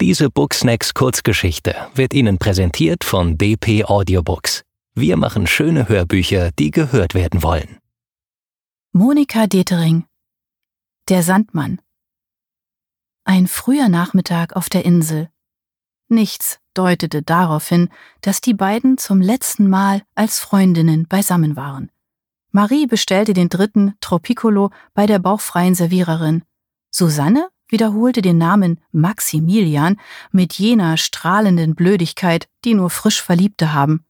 Diese Booksnacks Kurzgeschichte wird Ihnen präsentiert von DP Audiobooks. Wir machen schöne Hörbücher, die gehört werden wollen. Monika Detering Der Sandmann Ein früher Nachmittag auf der Insel. Nichts deutete darauf hin, dass die beiden zum letzten Mal als Freundinnen beisammen waren. Marie bestellte den dritten Tropicolo bei der bauchfreien Serviererin. Susanne wiederholte den Namen Maximilian mit jener strahlenden Blödigkeit, die nur frisch Verliebte haben.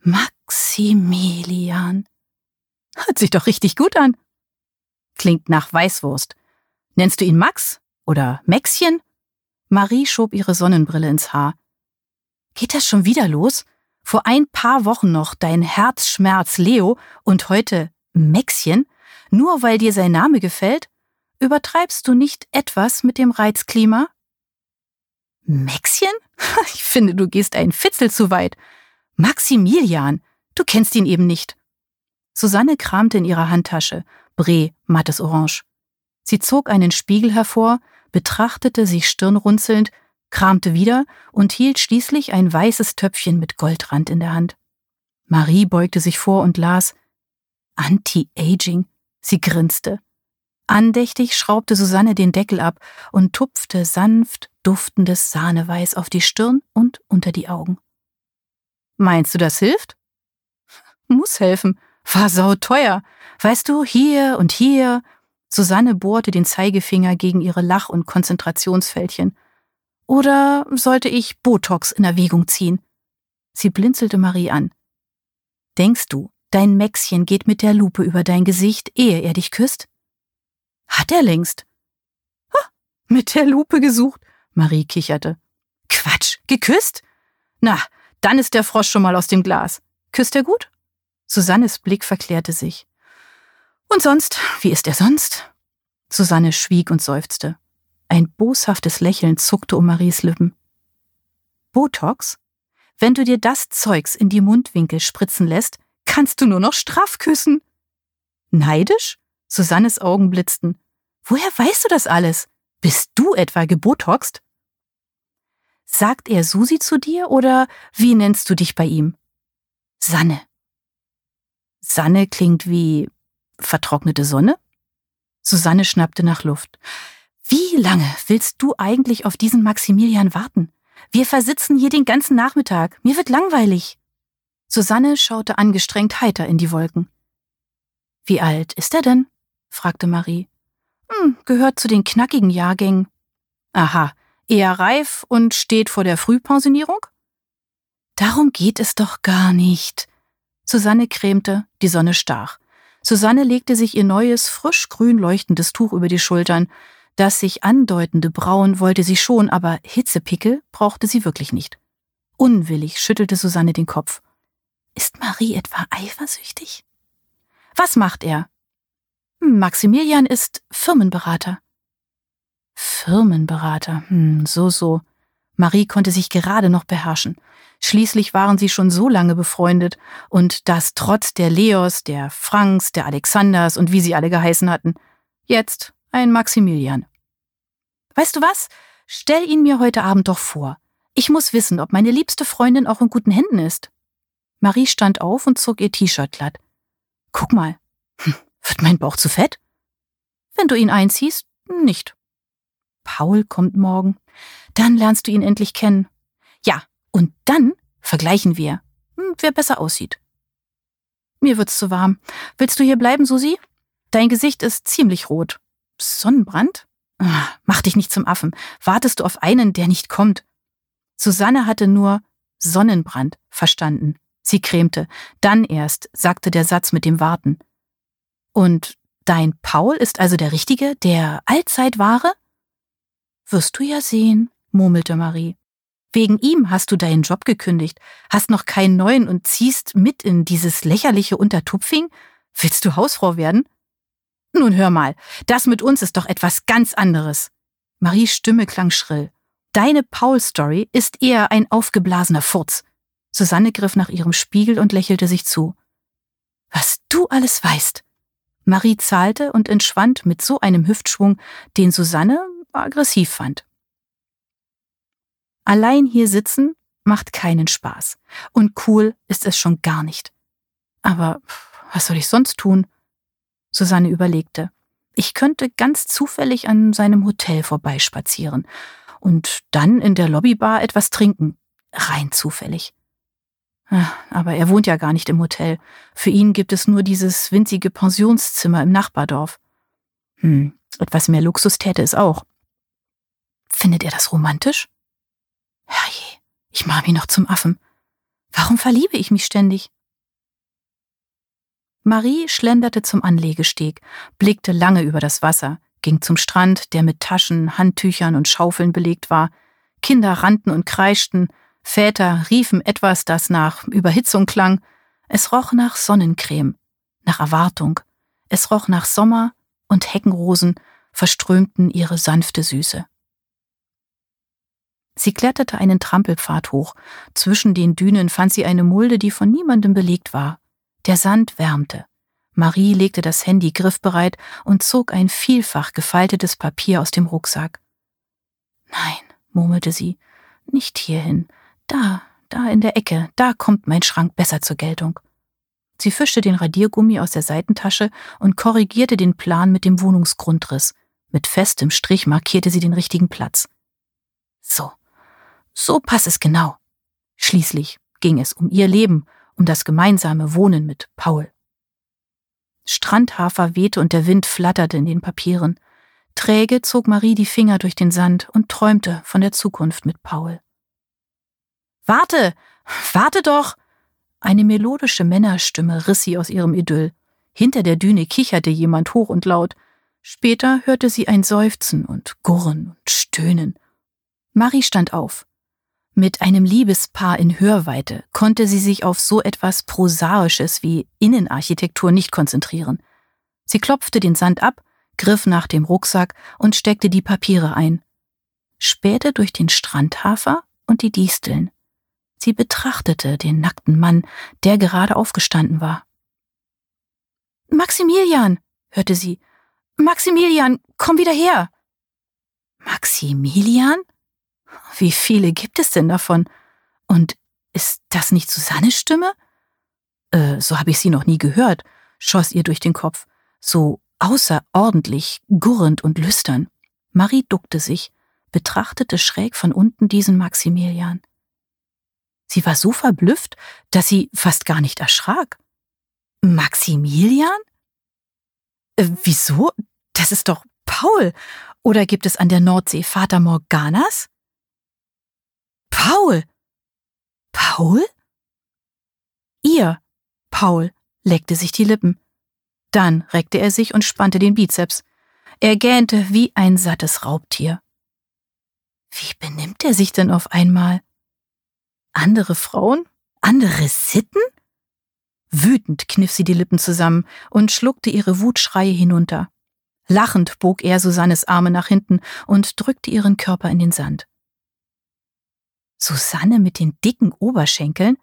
Maximilian. Hört sich doch richtig gut an. Klingt nach Weißwurst. Nennst du ihn Max oder Maxchen? Marie schob ihre Sonnenbrille ins Haar. Geht das schon wieder los? Vor ein paar Wochen noch dein Herzschmerz Leo und heute Maxchen? Nur weil dir sein Name gefällt? Übertreibst du nicht etwas mit dem Reizklima? Maxchen? Ich finde, du gehst ein Fitzel zu weit. Maximilian, du kennst ihn eben nicht. Susanne kramte in ihrer Handtasche. Bré, mattes Orange. Sie zog einen Spiegel hervor, betrachtete sich stirnrunzelnd, kramte wieder und hielt schließlich ein weißes Töpfchen mit Goldrand in der Hand. Marie beugte sich vor und las Anti-Aging. Sie grinste. Andächtig schraubte Susanne den Deckel ab und tupfte sanft duftendes Sahneweiß auf die Stirn und unter die Augen. Meinst du, das hilft? Muss helfen. War sauteuer. Weißt du, hier und hier. Susanne bohrte den Zeigefinger gegen ihre Lach- und Konzentrationsfältchen. Oder sollte ich Botox in Erwägung ziehen? Sie blinzelte Marie an. Denkst du, dein Mäxchen geht mit der Lupe über dein Gesicht, ehe er dich küsst? Hat er längst. Ha, mit der Lupe gesucht, Marie kicherte. Quatsch, geküsst? Na, dann ist der Frosch schon mal aus dem Glas. Küsst er gut? Susannes Blick verklärte sich. Und sonst, wie ist er sonst? Susanne schwieg und seufzte. Ein boshaftes Lächeln zuckte um Maries Lippen. Botox? Wenn du dir das Zeugs in die Mundwinkel spritzen lässt, kannst du nur noch straff küssen. Neidisch? Susannes Augen blitzten. Woher weißt du das alles? Bist du etwa gebotoxt? Sagt er Susi zu dir oder wie nennst du dich bei ihm? Sanne. Sanne klingt wie vertrocknete Sonne? Susanne schnappte nach Luft. Wie lange willst du eigentlich auf diesen Maximilian warten? Wir versitzen hier den ganzen Nachmittag. Mir wird langweilig. Susanne schaute angestrengt heiter in die Wolken. Wie alt ist er denn? fragte Marie. Hm, gehört zu den knackigen Jahrgängen. Aha, eher reif und steht vor der Frühpensionierung? Darum geht es doch gar nicht. Susanne cremte, die Sonne stach. Susanne legte sich ihr neues, frisch grün leuchtendes Tuch über die Schultern. Das sich andeutende Brauen wollte sie schon, aber Hitzepickel brauchte sie wirklich nicht. Unwillig schüttelte Susanne den Kopf. Ist Marie etwa eifersüchtig? Was macht er? Maximilian ist Firmenberater. Firmenberater, hm, so, so. Marie konnte sich gerade noch beherrschen. Schließlich waren sie schon so lange befreundet und das trotz der Leos, der Franks, der Alexanders und wie sie alle geheißen hatten. Jetzt ein Maximilian. Weißt du was? Stell ihn mir heute Abend doch vor. Ich muss wissen, ob meine liebste Freundin auch in guten Händen ist. Marie stand auf und zog ihr T-Shirt glatt. Guck mal. Wird mein Bauch zu fett? Wenn du ihn einziehst, nicht. Paul kommt morgen. Dann lernst du ihn endlich kennen. Ja, und dann vergleichen wir, hm, wer besser aussieht. Mir wird's zu warm. Willst du hier bleiben, Susi? Dein Gesicht ist ziemlich rot. Sonnenbrand? Ah, mach dich nicht zum Affen. Wartest du auf einen, der nicht kommt? Susanne hatte nur Sonnenbrand verstanden. Sie cremte. Dann erst sagte der Satz mit dem Warten. Und dein Paul ist also der Richtige, der allzeit wahre? Wirst du ja sehen, murmelte Marie. Wegen ihm hast du deinen Job gekündigt, hast noch keinen neuen und ziehst mit in dieses lächerliche Untertupfing? Willst du Hausfrau werden? Nun hör mal, das mit uns ist doch etwas ganz anderes. Maries Stimme klang schrill. Deine Paul-Story ist eher ein aufgeblasener Furz. Susanne griff nach ihrem Spiegel und lächelte sich zu. Was du alles weißt. Marie zahlte und entschwand mit so einem Hüftschwung, den Susanne aggressiv fand. Allein hier sitzen macht keinen Spaß. Und cool ist es schon gar nicht. Aber was soll ich sonst tun? Susanne überlegte. Ich könnte ganz zufällig an seinem Hotel vorbeispazieren und dann in der Lobbybar etwas trinken. Rein zufällig. Ah, aber er wohnt ja gar nicht im Hotel. Für ihn gibt es nur dieses winzige Pensionszimmer im Nachbardorf. Hm, etwas mehr Luxus täte es auch. Findet er das romantisch? Herrje, ich mache mich noch zum Affen. Warum verliebe ich mich ständig? Marie schlenderte zum Anlegesteg, blickte lange über das Wasser, ging zum Strand, der mit Taschen, Handtüchern und Schaufeln belegt war. Kinder rannten und kreischten, Väter riefen etwas, das nach Überhitzung klang. Es roch nach Sonnencreme, nach Erwartung. Es roch nach Sommer und Heckenrosen verströmten ihre sanfte Süße. Sie kletterte einen Trampelpfad hoch. Zwischen den Dünen fand sie eine Mulde, die von niemandem belegt war. Der Sand wärmte. Marie legte das Handy griffbereit und zog ein vielfach gefaltetes Papier aus dem Rucksack. Nein, murmelte sie, nicht hierhin. Da, da in der Ecke, da kommt mein Schrank besser zur Geltung. Sie fischte den Radiergummi aus der Seitentasche und korrigierte den Plan mit dem Wohnungsgrundriss. Mit festem Strich markierte sie den richtigen Platz. So, so passt es genau. Schließlich ging es um ihr Leben, um das gemeinsame Wohnen mit Paul. Strandhafer wehte und der Wind flatterte in den Papieren. Träge zog Marie die Finger durch den Sand und träumte von der Zukunft mit Paul. Warte, warte doch! Eine melodische Männerstimme riss sie aus ihrem Idyll. Hinter der Düne kicherte jemand hoch und laut. Später hörte sie ein Seufzen und Gurren und Stöhnen. Marie stand auf. Mit einem Liebespaar in Hörweite konnte sie sich auf so etwas Prosaisches wie Innenarchitektur nicht konzentrieren. Sie klopfte den Sand ab, griff nach dem Rucksack und steckte die Papiere ein. Spähte durch den Strandhafer und die Disteln. Sie betrachtete den nackten Mann, der gerade aufgestanden war. Maximilian, hörte sie. Maximilian, komm wieder her. Maximilian? Wie viele gibt es denn davon? Und ist das nicht Susannes Stimme? Äh, so habe ich sie noch nie gehört, schoss ihr durch den Kopf. So außerordentlich gurrend und lüstern. Marie duckte sich, betrachtete schräg von unten diesen Maximilian. Sie war so verblüfft, dass sie fast gar nicht erschrak. Maximilian? Äh, wieso? Das ist doch Paul. Oder gibt es an der Nordsee Vater Morganas? Paul! Paul? Ihr, Paul, leckte sich die Lippen. Dann reckte er sich und spannte den Bizeps. Er gähnte wie ein sattes Raubtier. Wie benimmt er sich denn auf einmal? Andere Frauen? Andere Sitten? Wütend kniff sie die Lippen zusammen und schluckte ihre Wutschreie hinunter. Lachend bog er Susannes Arme nach hinten und drückte ihren Körper in den Sand. Susanne mit den dicken Oberschenkeln?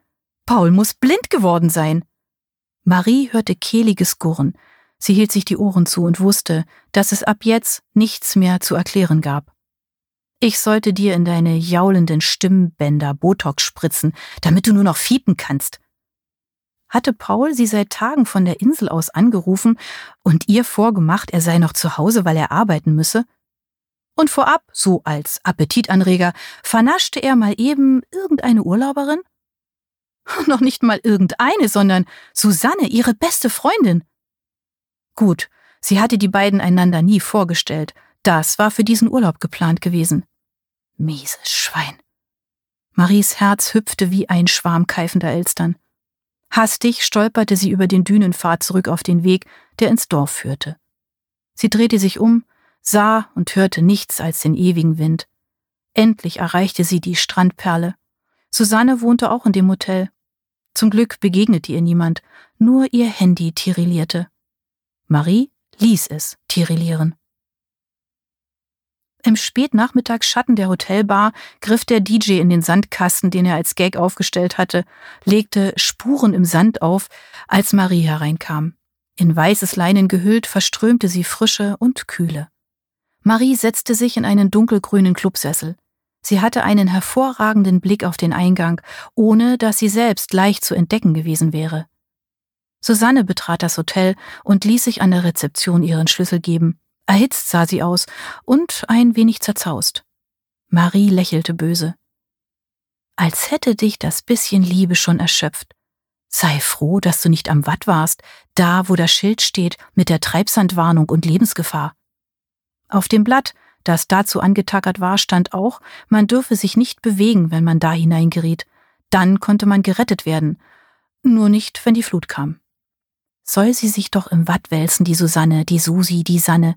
Paul muss blind geworden sein. Marie hörte kehliges Gurren. Sie hielt sich die Ohren zu und wusste, dass es ab jetzt nichts mehr zu erklären gab. Ich sollte dir in deine jaulenden Stimmbänder Botox spritzen, damit du nur noch fiepen kannst. Hatte Paul sie seit Tagen von der Insel aus angerufen und ihr vorgemacht, er sei noch zu Hause, weil er arbeiten müsse? Und vorab, so als Appetitanreger, vernaschte er mal eben irgendeine Urlauberin? Noch nicht mal irgendeine, sondern Susanne, ihre beste Freundin. Gut, sie hatte die beiden einander nie vorgestellt. Das war für diesen Urlaub geplant gewesen. Mieses Schwein. Maries Herz hüpfte wie ein Schwarm keifender Elstern. Hastig stolperte sie über den Dünenpfad zurück auf den Weg, der ins Dorf führte. Sie drehte sich um, sah und hörte nichts als den ewigen Wind. Endlich erreichte sie die Strandperle. Susanne wohnte auch in dem Hotel. Zum Glück begegnete ihr niemand, nur ihr Handy tirillierte. Marie ließ es tirillieren. Im Spätnachmittagsschatten der Hotelbar griff der DJ in den Sandkasten, den er als Gag aufgestellt hatte, legte Spuren im Sand auf, als Marie hereinkam. In weißes Leinen gehüllt verströmte sie Frische und Kühle. Marie setzte sich in einen dunkelgrünen Clubsessel. Sie hatte einen hervorragenden Blick auf den Eingang, ohne dass sie selbst leicht zu entdecken gewesen wäre. Susanne betrat das Hotel und ließ sich an der Rezeption ihren Schlüssel geben. Erhitzt sah sie aus und ein wenig zerzaust. Marie lächelte böse. Als hätte dich das bisschen Liebe schon erschöpft. Sei froh, dass du nicht am Watt warst, da wo das Schild steht mit der Treibsandwarnung und Lebensgefahr. Auf dem Blatt, das dazu angetackert war, stand auch, man dürfe sich nicht bewegen, wenn man da hineingeriet. Dann konnte man gerettet werden. Nur nicht, wenn die Flut kam. Soll sie sich doch im Watt wälzen, die Susanne, die Susi, die Sanne.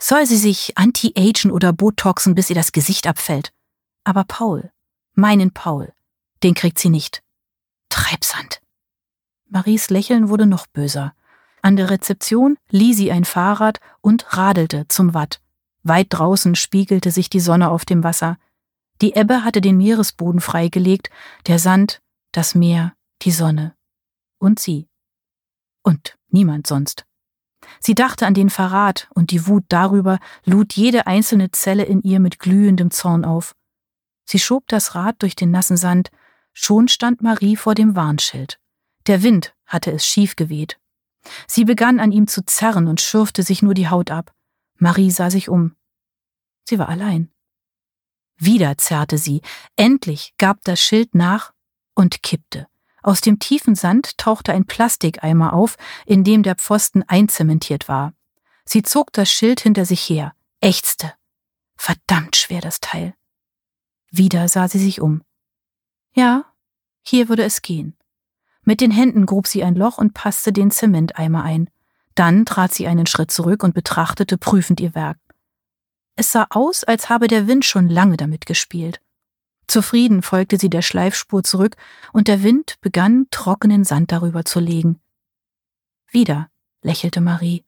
Soll sie sich anti-agen oder botoxen, bis ihr das Gesicht abfällt. Aber Paul, meinen Paul, den kriegt sie nicht. Treibsand. Maries Lächeln wurde noch böser. An der Rezeption lieh sie ein Fahrrad und radelte zum Watt. Weit draußen spiegelte sich die Sonne auf dem Wasser. Die Ebbe hatte den Meeresboden freigelegt, der Sand, das Meer, die Sonne. Und sie. Und niemand sonst. Sie dachte an den Verrat, und die Wut darüber lud jede einzelne Zelle in ihr mit glühendem Zorn auf. Sie schob das Rad durch den nassen Sand, schon stand Marie vor dem Warnschild. Der Wind hatte es schief geweht. Sie begann an ihm zu zerren und schürfte sich nur die Haut ab. Marie sah sich um. Sie war allein. Wieder zerrte sie. Endlich gab das Schild nach und kippte. Aus dem tiefen Sand tauchte ein Plastikeimer auf, in dem der Pfosten einzementiert war. Sie zog das Schild hinter sich her, ächzte. Verdammt schwer das Teil. Wieder sah sie sich um. Ja, hier würde es gehen. Mit den Händen grub sie ein Loch und passte den Zementeimer ein. Dann trat sie einen Schritt zurück und betrachtete prüfend ihr Werk. Es sah aus, als habe der Wind schon lange damit gespielt. Zufrieden folgte sie der Schleifspur zurück, und der Wind begann, trockenen Sand darüber zu legen. Wieder, lächelte Marie.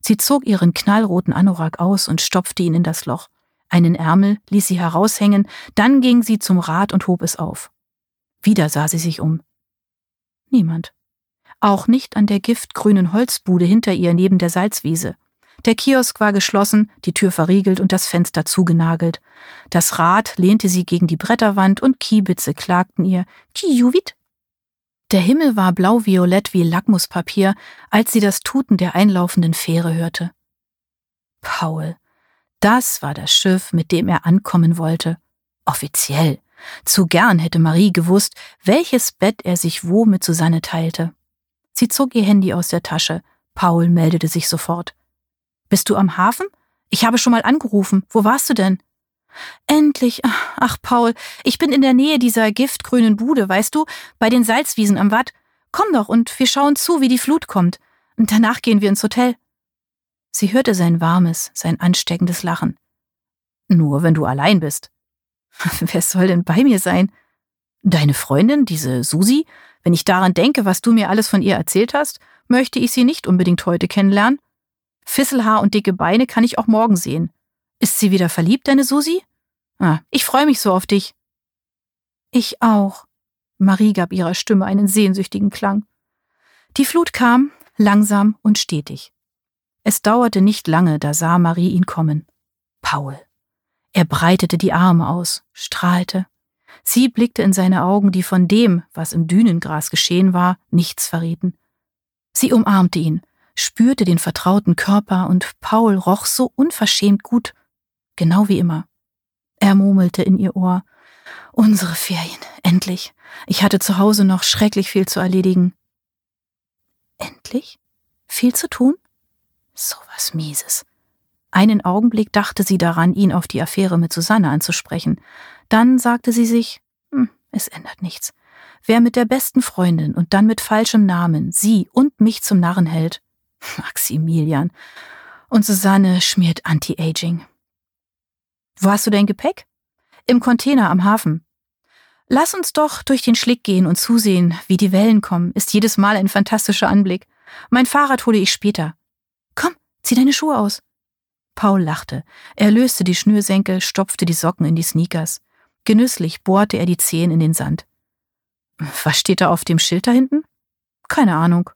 Sie zog ihren knallroten Anorak aus und stopfte ihn in das Loch. Einen Ärmel ließ sie heraushängen, dann ging sie zum Rad und hob es auf. Wieder sah sie sich um. Niemand. Auch nicht an der giftgrünen Holzbude hinter ihr neben der Salzwiese. Der Kiosk war geschlossen, die Tür verriegelt und das Fenster zugenagelt. Das Rad lehnte sie gegen die Bretterwand und Kiebitze klagten ihr Kijuvit. Der Himmel war blau-violett wie Lackmuspapier, als sie das Tuten der einlaufenden Fähre hörte. Paul. Das war das Schiff, mit dem er ankommen wollte. Offiziell. Zu gern hätte Marie gewusst, welches Bett er sich wo mit Susanne teilte. Sie zog ihr Handy aus der Tasche. Paul meldete sich sofort. Bist du am Hafen? Ich habe schon mal angerufen. Wo warst du denn? Endlich. Ach, Paul, ich bin in der Nähe dieser giftgrünen Bude, weißt du, bei den Salzwiesen am Watt. Komm doch und wir schauen zu, wie die Flut kommt. Und danach gehen wir ins Hotel. Sie hörte sein warmes, sein ansteckendes Lachen. Nur wenn du allein bist. Wer soll denn bei mir sein? Deine Freundin, diese Susi? Wenn ich daran denke, was du mir alles von ihr erzählt hast, möchte ich sie nicht unbedingt heute kennenlernen. Fisselhaar und dicke Beine kann ich auch morgen sehen. Ist sie wieder verliebt, deine Susi? Ah, ich freue mich so auf dich. Ich auch. Marie gab ihrer Stimme einen sehnsüchtigen Klang. Die Flut kam, langsam und stetig. Es dauerte nicht lange, da sah Marie ihn kommen. Paul. Er breitete die Arme aus, strahlte. Sie blickte in seine Augen, die von dem, was im Dünengras geschehen war, nichts verrieten. Sie umarmte ihn, spürte den vertrauten Körper und Paul roch so unverschämt gut, genau wie immer. Er murmelte in ihr Ohr. Unsere Ferien, endlich. Ich hatte zu Hause noch schrecklich viel zu erledigen. Endlich? Viel zu tun? So was Mieses. Einen Augenblick dachte sie daran, ihn auf die Affäre mit Susanne anzusprechen. Dann sagte sie sich, hm, es ändert nichts. Wer mit der besten Freundin und dann mit falschem Namen sie und mich zum Narren hält, Maximilian. Und Susanne schmiert Anti-Aging. Wo hast du dein Gepäck? Im Container am Hafen. Lass uns doch durch den Schlick gehen und zusehen, wie die Wellen kommen. Ist jedes Mal ein fantastischer Anblick. Mein Fahrrad hole ich später. Komm, zieh deine Schuhe aus. Paul lachte. Er löste die Schnürsenkel, stopfte die Socken in die Sneakers. Genüsslich bohrte er die Zehen in den Sand. Was steht da auf dem Schild da hinten? Keine Ahnung.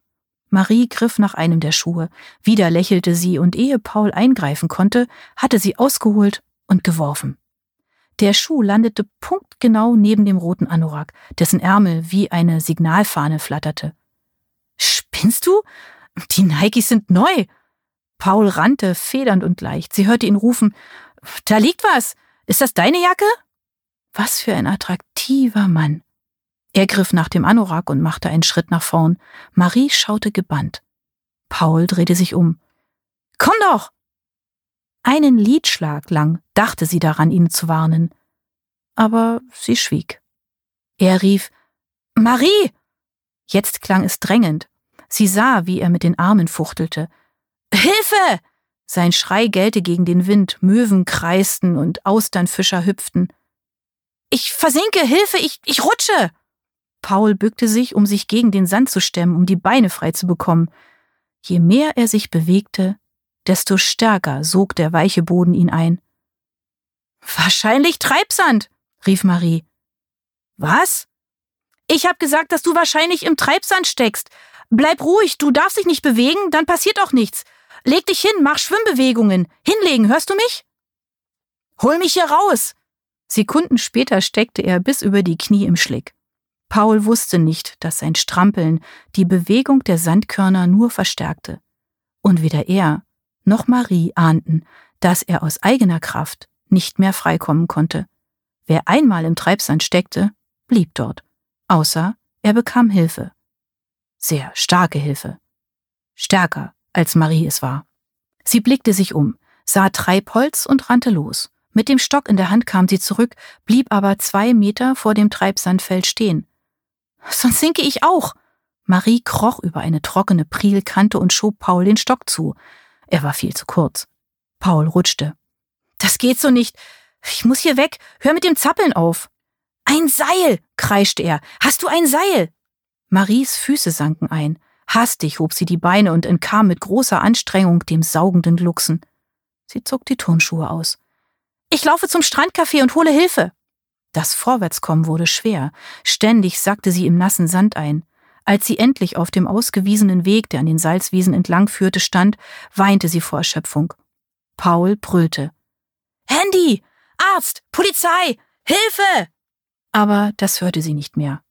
Marie griff nach einem der Schuhe. Wieder lächelte sie, und ehe Paul eingreifen konnte, hatte sie ausgeholt und geworfen. Der Schuh landete punktgenau neben dem roten Anorak, dessen Ärmel wie eine Signalfahne flatterte. Spinnst du? Die Nikes sind neu. Paul rannte, federnd und leicht. Sie hörte ihn rufen, da liegt was. Ist das deine Jacke? Was für ein attraktiver Mann. Er griff nach dem Anorak und machte einen Schritt nach vorn. Marie schaute gebannt. Paul drehte sich um. Komm doch! Einen Liedschlag lang dachte sie daran, ihn zu warnen. Aber sie schwieg. Er rief Marie! Jetzt klang es drängend. Sie sah, wie er mit den Armen fuchtelte. Hilfe! Sein Schrei gellte gegen den Wind, Möwen kreisten und Austernfischer hüpften. Ich versinke, Hilfe, ich, ich rutsche! Paul bückte sich, um sich gegen den Sand zu stemmen, um die Beine frei zu bekommen. Je mehr er sich bewegte, desto stärker sog der weiche Boden ihn ein. Wahrscheinlich Treibsand, rief Marie. Was? Ich hab gesagt, dass du wahrscheinlich im Treibsand steckst. Bleib ruhig, du darfst dich nicht bewegen, dann passiert auch nichts. Leg dich hin, mach Schwimmbewegungen. Hinlegen, hörst du mich? Hol mich hier raus! Sekunden später steckte er bis über die Knie im Schlick. Paul wusste nicht, dass sein Strampeln die Bewegung der Sandkörner nur verstärkte. Und weder er noch Marie ahnten, dass er aus eigener Kraft nicht mehr freikommen konnte. Wer einmal im Treibsand steckte, blieb dort, außer er bekam Hilfe. Sehr starke Hilfe. Stärker als Marie es war. Sie blickte sich um, sah Treibholz und rannte los. Mit dem Stock in der Hand kam sie zurück, blieb aber zwei Meter vor dem Treibsandfeld stehen. Sonst sinke ich auch. Marie kroch über eine trockene Prielkante und schob Paul den Stock zu. Er war viel zu kurz. Paul rutschte. Das geht so nicht. Ich muss hier weg. Hör mit dem Zappeln auf. Ein Seil, kreischte er. Hast du ein Seil? Maries Füße sanken ein. Hastig hob sie die Beine und entkam mit großer Anstrengung dem saugenden Glucksen. Sie zog die Turnschuhe aus. Ich laufe zum Strandcafé und hole Hilfe. Das Vorwärtskommen wurde schwer. Ständig sackte sie im nassen Sand ein. Als sie endlich auf dem ausgewiesenen Weg, der an den Salzwiesen entlang führte, stand, weinte sie vor Erschöpfung. Paul brüllte. Handy! Arzt! Polizei! Hilfe! Aber das hörte sie nicht mehr.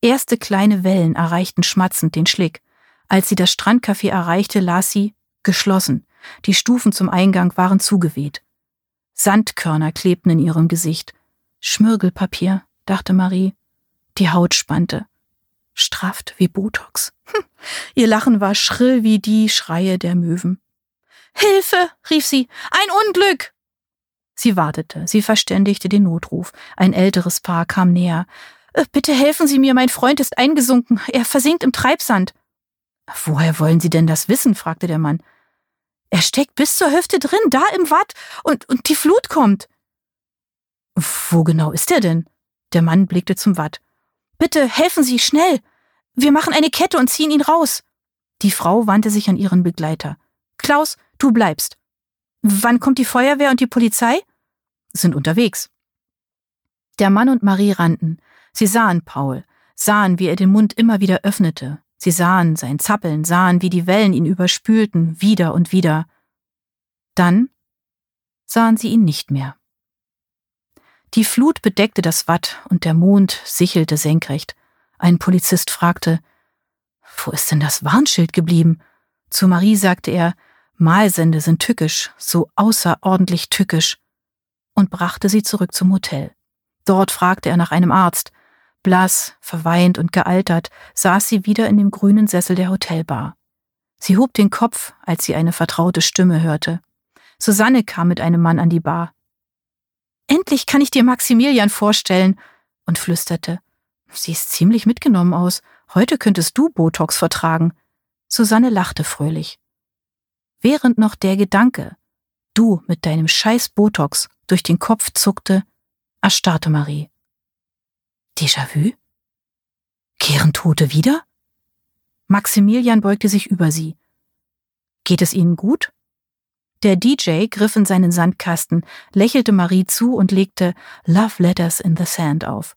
Erste kleine Wellen erreichten schmatzend den Schlick. Als sie das Strandcafé erreichte, las sie geschlossen. Die Stufen zum Eingang waren zugeweht. Sandkörner klebten in ihrem Gesicht. Schmirgelpapier, dachte Marie. Die Haut spannte. Strafft wie Botox. Hm. Ihr Lachen war schrill wie die Schreie der Möwen. Hilfe, rief sie. Ein Unglück. Sie wartete, sie verständigte den Notruf. Ein älteres Paar kam näher. Äh, bitte helfen Sie mir, mein Freund ist eingesunken. Er versinkt im Treibsand. Woher wollen Sie denn das wissen? fragte der Mann. Er steckt bis zur Hüfte drin, da im Watt, und, und die Flut kommt. Wo genau ist er denn? Der Mann blickte zum Watt. Bitte helfen Sie, schnell. Wir machen eine Kette und ziehen ihn raus. Die Frau wandte sich an ihren Begleiter. Klaus, du bleibst. Wann kommt die Feuerwehr und die Polizei? Sind unterwegs. Der Mann und Marie rannten. Sie sahen Paul, sahen, wie er den Mund immer wieder öffnete, Sie sahen sein Zappeln, sahen, wie die Wellen ihn überspülten, wieder und wieder. Dann sahen sie ihn nicht mehr. Die Flut bedeckte das Watt und der Mond sichelte senkrecht. Ein Polizist fragte, wo ist denn das Warnschild geblieben? Zu Marie sagte er, Mahlsende sind tückisch, so außerordentlich tückisch, und brachte sie zurück zum Hotel. Dort fragte er nach einem Arzt. Blass, verweint und gealtert saß sie wieder in dem grünen Sessel der Hotelbar. Sie hob den Kopf, als sie eine vertraute Stimme hörte. Susanne kam mit einem Mann an die Bar. Endlich kann ich dir Maximilian vorstellen, und flüsterte. Siehst ziemlich mitgenommen aus. Heute könntest du Botox vertragen. Susanne lachte fröhlich. Während noch der Gedanke, du mit deinem scheiß Botox, durch den Kopf zuckte, erstarrte Marie. Déjà-vu? Kehren Tote wieder? Maximilian beugte sich über sie. Geht es Ihnen gut? Der DJ griff in seinen Sandkasten, lächelte Marie zu und legte Love Letters in the Sand auf.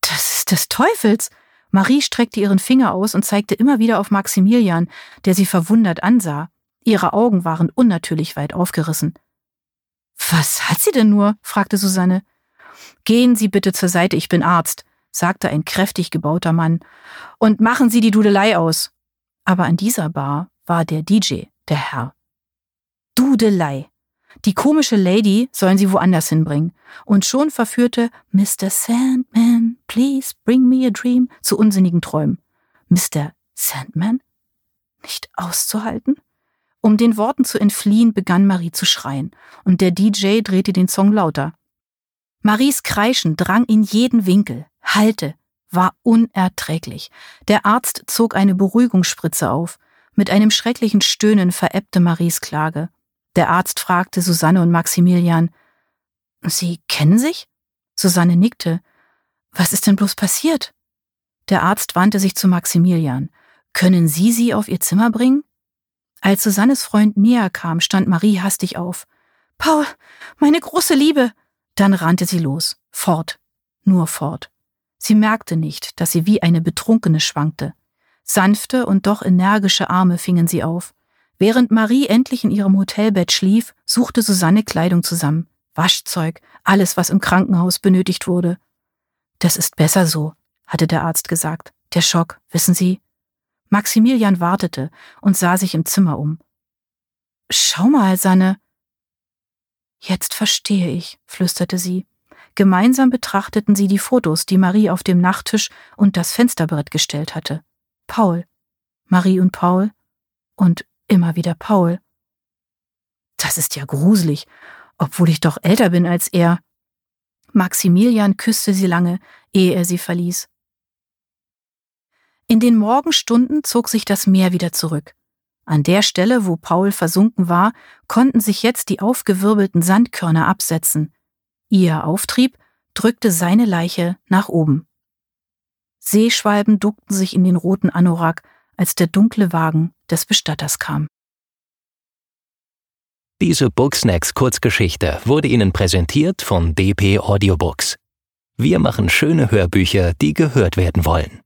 Das ist des Teufels! Marie streckte ihren Finger aus und zeigte immer wieder auf Maximilian, der sie verwundert ansah. Ihre Augen waren unnatürlich weit aufgerissen. Was hat sie denn nur? fragte Susanne. Gehen Sie bitte zur Seite, ich bin Arzt, sagte ein kräftig gebauter Mann, und machen Sie die Dudelei aus. Aber an dieser Bar war der DJ, der Herr. Dudelei. Die komische Lady sollen sie woanders hinbringen. Und schon verführte Mr. Sandman, please bring me a dream zu unsinnigen Träumen. Mr. Sandman? Nicht auszuhalten? Um den Worten zu entfliehen, begann Marie zu schreien, und der DJ drehte den Song lauter. Maries Kreischen drang in jeden Winkel, hallte, war unerträglich. Der Arzt zog eine Beruhigungsspritze auf. Mit einem schrecklichen Stöhnen verebbte Maries Klage. Der Arzt fragte Susanne und Maximilian, Sie kennen sich? Susanne nickte. Was ist denn bloß passiert? Der Arzt wandte sich zu Maximilian. Können Sie sie auf Ihr Zimmer bringen? Als Susannes Freund näher kam, stand Marie hastig auf. Paul, meine große Liebe! Dann rannte sie los, fort, nur fort. Sie merkte nicht, dass sie wie eine Betrunkene schwankte. Sanfte und doch energische Arme fingen sie auf. Während Marie endlich in ihrem Hotelbett schlief, suchte Susanne Kleidung zusammen, Waschzeug, alles, was im Krankenhaus benötigt wurde. Das ist besser so, hatte der Arzt gesagt. Der Schock, wissen Sie? Maximilian wartete und sah sich im Zimmer um. Schau mal, Sanne. Jetzt verstehe ich, flüsterte sie. Gemeinsam betrachteten sie die Fotos, die Marie auf dem Nachttisch und das Fensterbrett gestellt hatte. Paul. Marie und Paul. Und immer wieder Paul. Das ist ja gruselig, obwohl ich doch älter bin als er. Maximilian küsste sie lange, ehe er sie verließ. In den Morgenstunden zog sich das Meer wieder zurück. An der Stelle, wo Paul versunken war, konnten sich jetzt die aufgewirbelten Sandkörner absetzen. Ihr Auftrieb drückte seine Leiche nach oben. Seeschwalben duckten sich in den roten Anorak, als der dunkle Wagen des Bestatters kam. Diese Booksnacks Kurzgeschichte wurde Ihnen präsentiert von DP Audiobooks. Wir machen schöne Hörbücher, die gehört werden wollen.